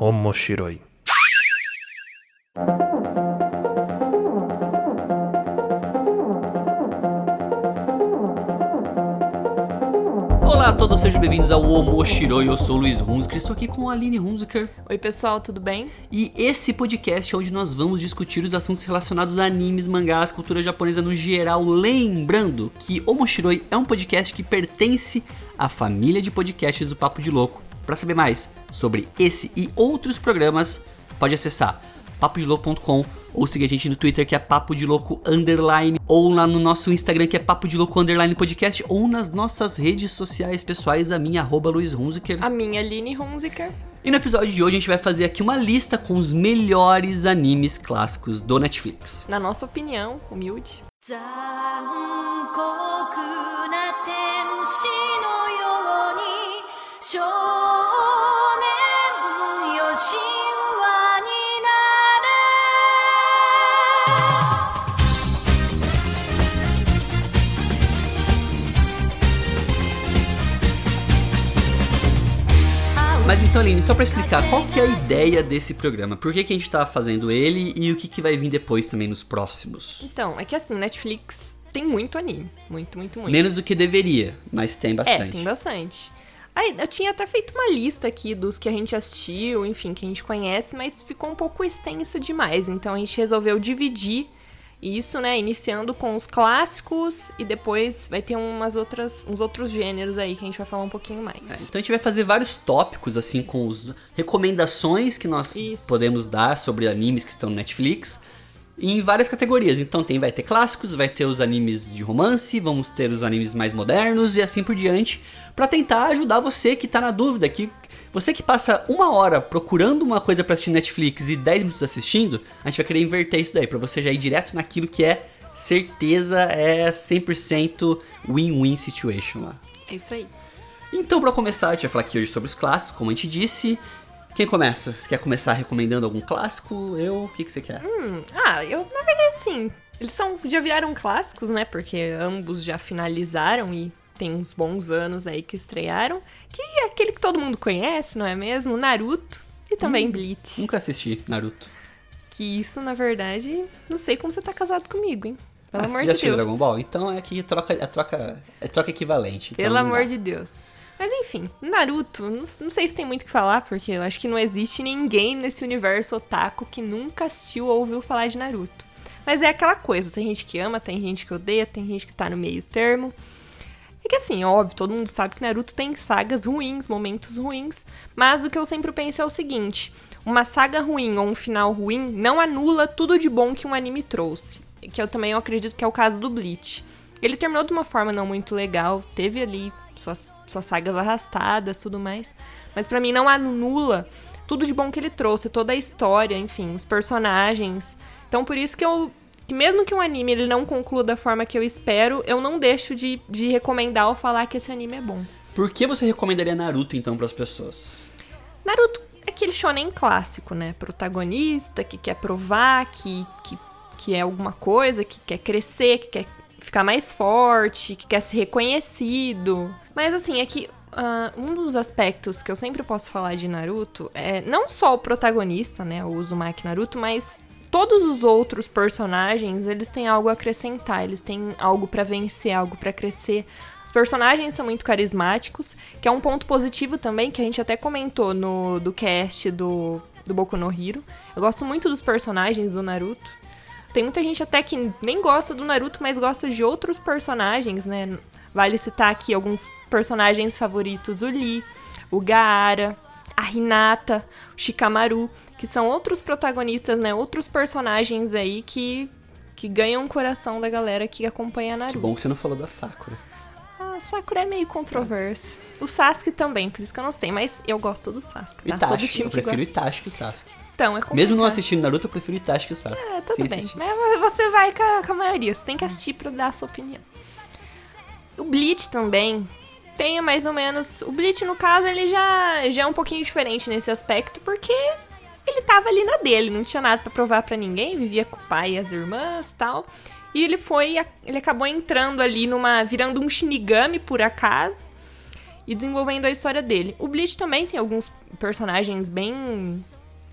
Omoshiroi. Olá a todos, sejam bem-vindos ao Omoshiroi. Eu sou o Luiz Hunziker, estou aqui com a Aline Hunziker. Oi, pessoal, tudo bem? E esse podcast é onde nós vamos discutir os assuntos relacionados a animes, mangás, cultura japonesa no geral. Lembrando que Omoshiroi é um podcast que pertence à família de podcasts do Papo de Louco. Para saber mais sobre esse e outros programas, pode acessar papodelouco.com ou seguir a gente no Twitter que é Papo de Louco Underline ou lá no nosso Instagram que é Papo de Louco Underline Podcast ou nas nossas redes sociais pessoais, a minha arroba Luiz Hunziker. A minha Aline Hunziker. E no episódio de hoje a gente vai fazer aqui uma lista com os melhores animes clássicos do Netflix. Na nossa opinião, humilde. 残酷 então, Aline, só pra explicar, qual que é a ideia desse programa? Por que, que a gente tá fazendo ele e o que, que vai vir depois também nos próximos? Então, é que assim, Netflix tem muito anime. Muito, muito, muito. Menos do que deveria, mas tem É, bastante. tem bastante. Aí, eu tinha até feito uma lista aqui dos que a gente assistiu, enfim, que a gente conhece, mas ficou um pouco extensa demais. Então a gente resolveu dividir isso, né? Iniciando com os clássicos e depois vai ter umas outras, uns outros gêneros aí que a gente vai falar um pouquinho mais. É, então a gente vai fazer vários tópicos, assim, com as recomendações que nós Isso. podemos dar sobre animes que estão no Netflix. Em várias categorias. Então tem, vai ter clássicos, vai ter os animes de romance, vamos ter os animes mais modernos e assim por diante. Pra tentar ajudar você que tá na dúvida, que você que passa uma hora procurando uma coisa pra assistir Netflix e 10 minutos assistindo, a gente vai querer inverter isso daí, pra você já ir direto naquilo que é certeza, é 100% win-win situation lá. É isso aí. Então, pra começar, a gente vai falar aqui hoje sobre os clássicos, como a gente disse. Quem começa? Você quer começar recomendando algum clássico? Eu? O que, que você quer? Hum, ah, eu, na verdade, assim, eles são, já viraram clássicos, né? Porque ambos já finalizaram e tem uns bons anos aí que estrearam. Que é aquele que todo mundo conhece, não é mesmo? Naruto e também Bleach. Nunca assisti Naruto. Que isso, na verdade, não sei como você tá casado comigo, hein? Pelo Ah, amor você de já assistiu Deus. Dragon Ball? Então é que troca, é troca, é troca equivalente. então Pelo amor de Deus. Mas enfim, Naruto, não, não sei se tem muito o que falar, porque eu acho que não existe ninguém nesse universo otaku que nunca assistiu ou ouviu falar de Naruto. Mas é aquela coisa, tem gente que ama, tem gente que odeia, tem gente que tá no meio termo. Que assim, óbvio, todo mundo sabe que Naruto tem sagas ruins, momentos ruins, mas o que eu sempre penso é o seguinte: uma saga ruim ou um final ruim não anula tudo de bom que um anime trouxe. Que eu também acredito que é o caso do Bleach. Ele terminou de uma forma não muito legal, teve ali suas, suas sagas arrastadas tudo mais, mas pra mim não anula tudo de bom que ele trouxe, toda a história, enfim, os personagens. Então por isso que eu. Que mesmo que um anime ele não conclua da forma que eu espero, eu não deixo de, de recomendar ou falar que esse anime é bom. Por que você recomendaria Naruto então pras pessoas? Naruto é aquele shonen clássico, né? Protagonista que quer provar que, que, que é alguma coisa, que quer crescer, que quer ficar mais forte, que quer ser reconhecido. Mas assim, é que ah, um dos aspectos que eu sempre posso falar de Naruto é não só o protagonista, né? O Uzumaki Naruto, mas todos os outros personagens, eles têm algo a acrescentar, eles têm algo pra vencer, algo pra crescer. Os personagens são muito carismáticos, que é um ponto positivo também, que a gente até comentou no do cast do, do Boku no Hero. Eu gosto muito dos personagens do Naruto. Tem muita gente até que nem gosta do Naruto, mas gosta de outros personagens, né? Vale citar aqui alguns personagens favoritos, o Lee, o Gaara, Hinata, o Shikamaru, que são outros protagonistas, né? Outros personagens aí que, que ganham o coração da galera que acompanha Naruto. Que bom que você não falou da Sakura. Ah, Sakura é meio controverso. O Sasuke também, por isso que eu não sei, mas eu gosto do Sasuke. Tá? Sou do Itachi. time Eu prefiro gosta. Itachi que o Sasuke. Então, é complicado. Mesmo não assistindo Naruto, eu prefiro Itachi que o Sasuke. É, tudo Sem bem. assistir. Mas você vai com a, com a maioria. Você tem que assistir pra dar a sua opinião. O Bleach também tem mais ou menos. O Bleach, no caso, ele já, já é um pouquinho diferente nesse aspecto, porque ele tava ali na dele, não tinha nada pra provar pra ninguém, vivia com o pai e as irmãs tal. E ele foi. Ele acabou entrando ali numa. virando um Shinigami por acaso. E desenvolvendo a história dele. O Bleach também tem alguns personagens bem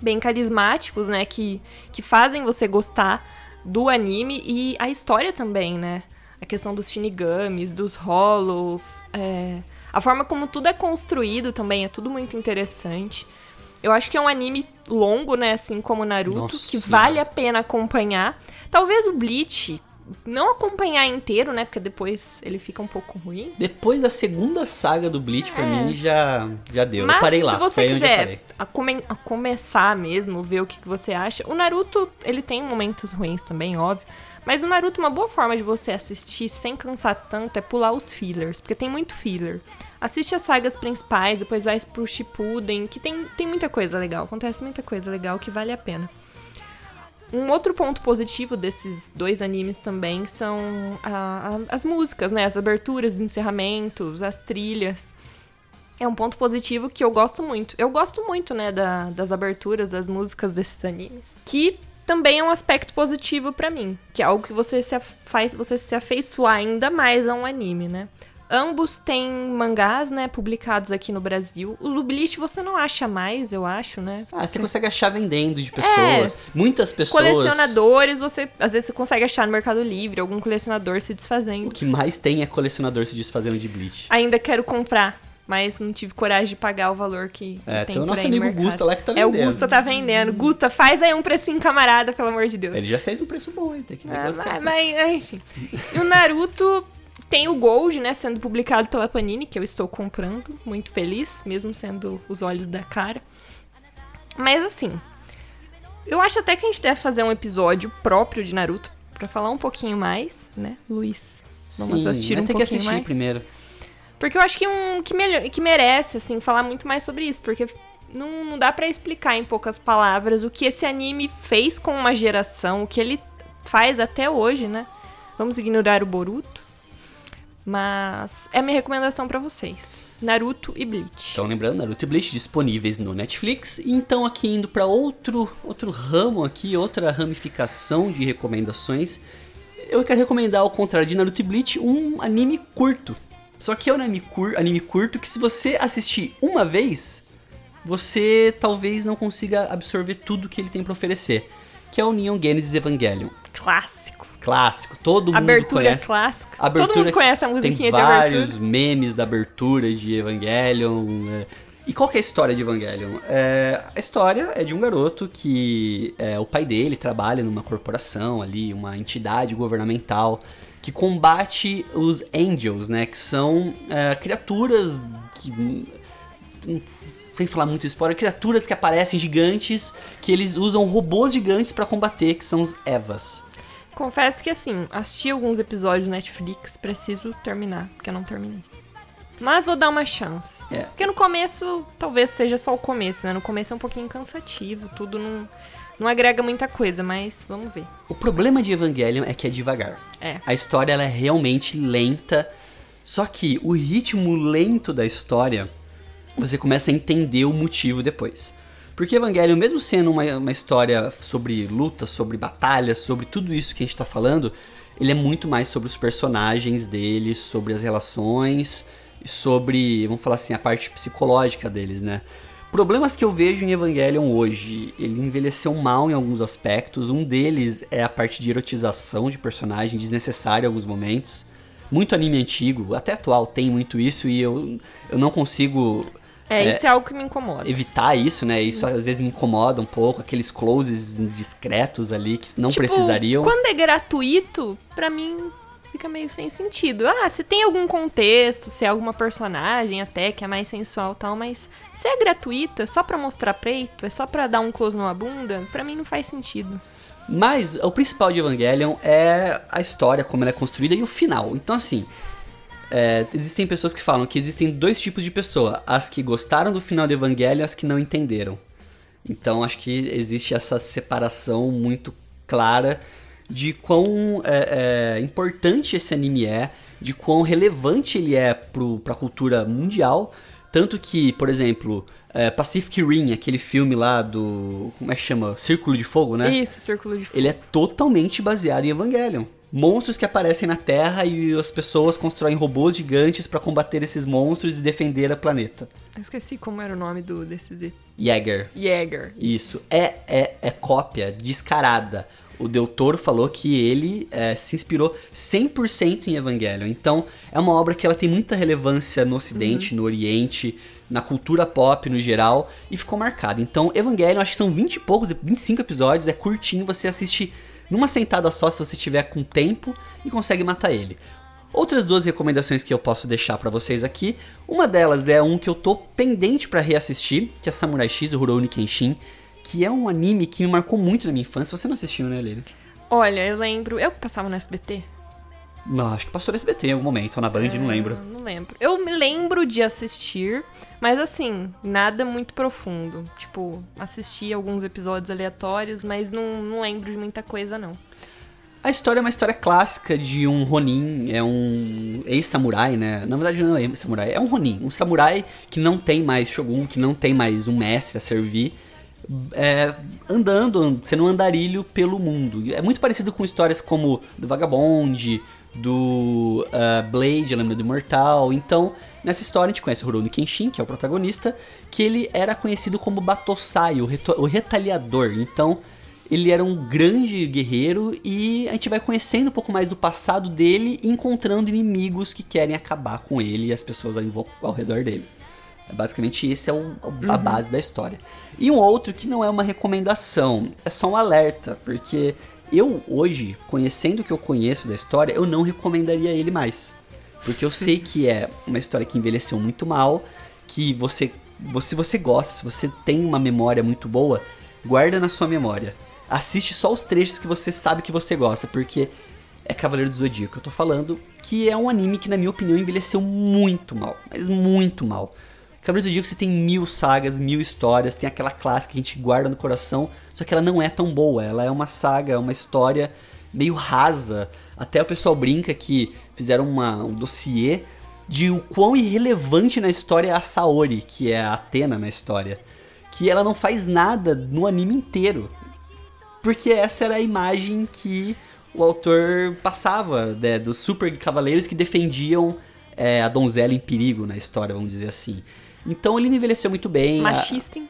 bem carismáticos, né, que que fazem você gostar do anime e a história também, né? A questão dos shinigamis, dos hollows, é, a forma como tudo é construído também é tudo muito interessante. Eu acho que é um anime longo, né? Assim como Naruto, Nossa que vale a pena acompanhar. Talvez o Bleach não acompanhar inteiro, né? Porque depois ele fica um pouco ruim. Depois da segunda saga do Bleach, pra É. mim, já, já deu. Mas eu parei lá. se você quiser a come- a começar mesmo, ver o que, que você acha. O Naruto, ele tem momentos ruins também, óbvio. Mas o Naruto, uma boa forma de você assistir sem cansar tanto é pular os fillers, porque tem muito filler. Assiste as sagas principais, depois vai pro Shippuden, que tem, tem muita coisa legal. Acontece muita coisa legal que vale a pena. Um outro ponto positivo desses dois animes também são a- a- as músicas, né? As aberturas, os encerramentos, as trilhas. É um ponto positivo que eu gosto muito. Eu gosto muito, né, da- das aberturas, das músicas desses animes. Que também é um aspecto positivo pra mim. Que é algo que você se faz você se afeiçoar ainda mais a um anime, né? Ambos têm mangás, né, publicados aqui no Brasil. O Bleach você não acha mais, eu acho, né? Ah, você consegue achar vendendo de pessoas. Muitas pessoas. Colecionadores, você às vezes você consegue achar no Mercado Livre, algum colecionador se O desfazendo. que mais tem é colecionador se desfazendo de Bleach. Ainda quero comprar, mas não tive coragem de pagar o valor que, que É, tem tem o nosso no amigo mercado. Gusta lá que tá É, o vendendo. Gusta tá vendendo. Gusta, faz aí um precinho camarada, pelo amor de Deus. Ele já fez um preço bom, hein? Tem que Ah, negociar. mas, mas, enfim. E o Naruto tem o Gold, né, sendo publicado pela Panini, que eu estou comprando, muito feliz, mesmo sendo os olhos da cara. Mas assim, eu acho até que a gente deve fazer um episódio próprio de Naruto pra falar um pouquinho mais, né, Luiz? Vamos Sim, assistir um que pouquinho assistir mais. primeiro. Porque eu acho que, um, que, melhor, que merece, assim, falar muito mais sobre isso. Porque não, não dá pra explicar em poucas palavras o que esse anime fez com uma geração, o que ele faz até hoje, né? Vamos ignorar o Boruto. Mas é minha recomendação pra vocês. Naruto e Bleach. Então, lembrando, Naruto e Bleach disponíveis no Netflix. Então, aqui indo pra outro, outro ramo aqui, outra ramificação de recomendações. Eu quero recomendar, ao contrário de Naruto e Bleach, um anime curto. Só que é um anime, cur anime curto que se você assistir uma vez, você talvez não consiga absorver tudo que ele tem pra oferecer. Que é o Neon Genesis Evangelion. Clássico. Clássico, todo mundo Abertura conhece. clássica. Abertura Todo mundo conhece a tem musiquinha de vários abertura. memes da abertura de Evangelion. é. E qual que é a história de Evangelion? É, a história é de um garoto que é, o pai dele trabalha numa corporação ali, uma entidade governamental que combate os Angels, né? Que são é, criaturas que não sem falar muito spoiler, criaturas que aparecem gigantes, que eles usam robôs gigantes pra combater, que são os Evas. Confesso que assim, assisti alguns episódios do Netflix, preciso terminar, porque eu não terminei. Mas vou dar uma chance. É. Porque no começo, talvez seja só o começo, né? No começo é um pouquinho cansativo, tudo não, não agrega muita coisa, mas vamos ver. O problema de Evangelion é que é devagar. É. A história ela é realmente lenta. Só que o ritmo lento da história, você começa a entender o motivo depois. Porque Evangelion, mesmo sendo uma, uma história sobre luta, sobre batalha, sobre tudo isso que a gente tá falando, ele é muito mais sobre os personagens dele, sobre as relações, sobre, vamos falar assim, a parte psicológica deles, né? Problemas que eu vejo em Evangelion hoje, ele envelheceu mal em alguns aspectos. Um deles é a parte de erotização de personagem, desnecessária em alguns momentos. Muito anime antigo, até atual, tem muito isso e eu, eu não consigo É, isso é algo que me incomoda. evitar isso, né? Isso às vezes me incomoda um pouco, aqueles closes discretos ali que não Tipo, precisariam. Quando é gratuito, pra mim fica meio sem sentido. Ah, se tem algum contexto, se é alguma personagem até que é mais sensual tal, mas se é gratuito, é só pra mostrar peito, é só pra dar um close numa bunda, pra mim não faz sentido. Mas o principal de Evangelion é a história, como ela é construída e o final. Então, assim, é, existem pessoas que falam que existem dois tipos de pessoa: as que gostaram do final de Evangelion e as que não entenderam. Então, acho que existe essa separação muito clara de quão é, é, importante esse anime é, de quão relevante ele é pro, pra cultura mundial. Tanto que, por exemplo, é, Pacific Rim, aquele filme lá do. Como é que chama? Círculo de Fogo, né? Isso, Círculo de Fogo. Ele é totalmente baseado em Evangelion. monstros que aparecem na Terra e as pessoas constroem robôs gigantes pra combater esses monstros e defender a planeta. Eu esqueci como era o nome do desses Jäger. Jäger. Isso. É, é, é cópia descarada. O Del Toro falou que ele é, se inspirou 100% em Evangelion. Então, é uma obra que ela tem muita relevância no Ocidente, no Oriente, na cultura pop no geral, e ficou marcada. Então, Evangelion, acho que são 20 e poucos, 25 episódios, é curtinho, você assiste numa sentada só se você tiver com tempo e consegue matar ele. Outras duas recomendações que eu posso deixar pra vocês aqui, uma delas é um que eu tô pendente pra reassistir, que é Samurai X, o Rurouni Kenshin, que é um anime que me marcou muito na minha infância. Você não assistiu, né, Lili? Olha, eu lembro. Eu que passava no SBT? Não, acho que passou no SBT em algum momento, ou na Band, não lembro. Ah, Não lembro. Eu me lembro de assistir, mas assim, nada muito profundo. Tipo, assisti alguns episódios aleatórios, mas não, não lembro de muita coisa, não. A história é uma história clássica de um Ronin, é um ex-samurai, né? Na verdade não é ex-samurai, é um Ronin, um samurai que não tem mais shogun, que não tem mais um mestre a servir, é, andando, sendo um andarilho pelo mundo. É muito parecido com histórias como do Vagabond, do ah, Blade, a Lâmina do Imortal. Então, nessa história a gente conhece o Rurouni Kenshin, que é o protagonista, que ele era conhecido como Batosai, o, o retaliador. Então, ele era um grande guerreiro e a gente vai conhecendo um pouco mais do passado dele encontrando inimigos que querem acabar com ele e as pessoas ao redor dele. É Basicamente, esse é o- a base da história. E um outro que não é uma recomendação, é só um alerta, porque eu hoje, conhecendo o que eu conheço da história, eu não recomendaria ele mais. Porque eu sei que é uma história que envelheceu muito mal, que você, se você gosta, se você tem uma memória muito boa, guarda na sua memória. Assiste só os trechos que você sabe que você gosta, porque é Cavaleiro do Zodíaco que eu tô falando, que é um anime que, na minha opinião, envelheceu muito mal, mas muito mal. Cavaleiro do Zodíaco você tem mil sagas, mil histórias, tem aquela clássica que a gente guarda no coração, só que ela não é tão boa, ela é uma saga, é uma história meio rasa. Até o pessoal brinca que fizeram uma, um dossiê de o quão irrelevante na história é a Saori, que é a Atena na história. Que ela não faz nada no anime inteiro. Porque essa era a imagem que o autor passava né, dos super cavaleiros que defendiam é, a donzela em perigo na história, vamos dizer assim. Então ele não envelheceu muito bem. Machista, hein?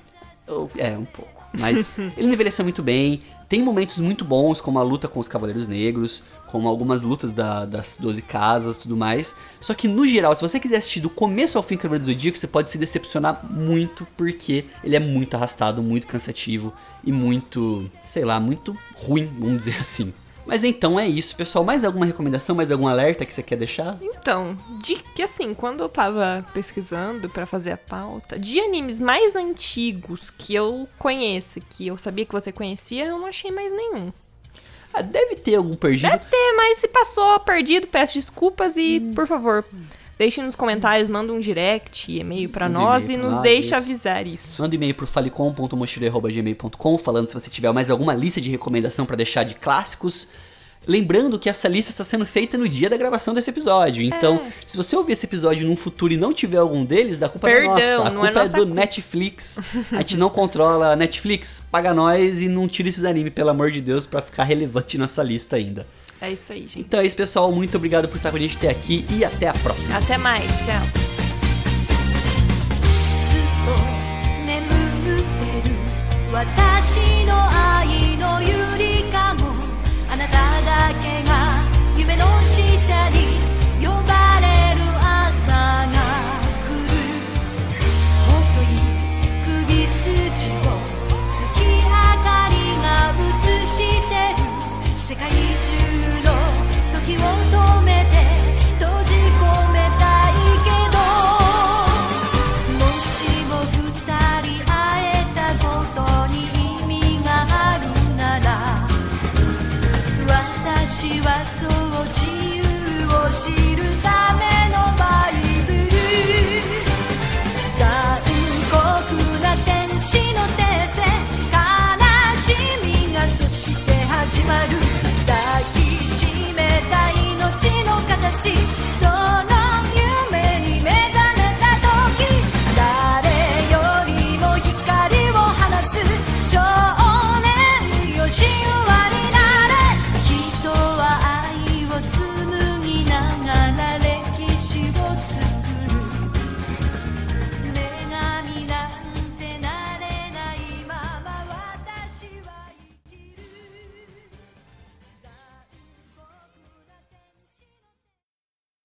É, um pouco. Mas ele não envelheceu muito bem. Tem momentos muito bons, como a luta com os Cavaleiros Negros, como algumas lutas da- das 12 casas tudo mais. Só que, no geral, se você quiser assistir do começo ao fim Cavaleiro do Zodíaco, você pode se decepcionar muito, porque ele é muito arrastado, muito cansativo e muito, sei lá, muito ruim, vamos dizer assim. Mas então é isso, pessoal. Mais alguma recomendação, mais algum alerta que você quer deixar? Então, de que assim, quando eu tava pesquisando pra fazer a pauta, de animes mais antigos que eu conheço, que eu sabia que você conhecia, eu não achei mais nenhum. Ah, deve ter algum perdido. Deve ter, mas se passou perdido, peço desculpas e, por favor, deixem nos comentários, manda um direct, e-mail pra Manda nós e nos nós, deixa isso. avisar isso. Manda um e-mail pro falecom.mochilei.gmail.com falando se você tiver mais alguma lista de recomendação pra deixar de clássicos. Lembrando que essa lista está sendo feita no dia da gravação desse episódio. Então, se você ouvir esse episódio num futuro e não tiver algum deles, da culpa Perdão, é nossa. A não culpa é é, nossa do culpa. Netflix. A gente não controla a Netflix. Paga nós e não tira esses animes, pelo amor de Deus, pra ficar relevante nessa lista ainda. É isso aí, gente. Então é isso, pessoal. Muito obrigado por estar com a gente até aqui e até a próxima. Até mais, tchau. 私の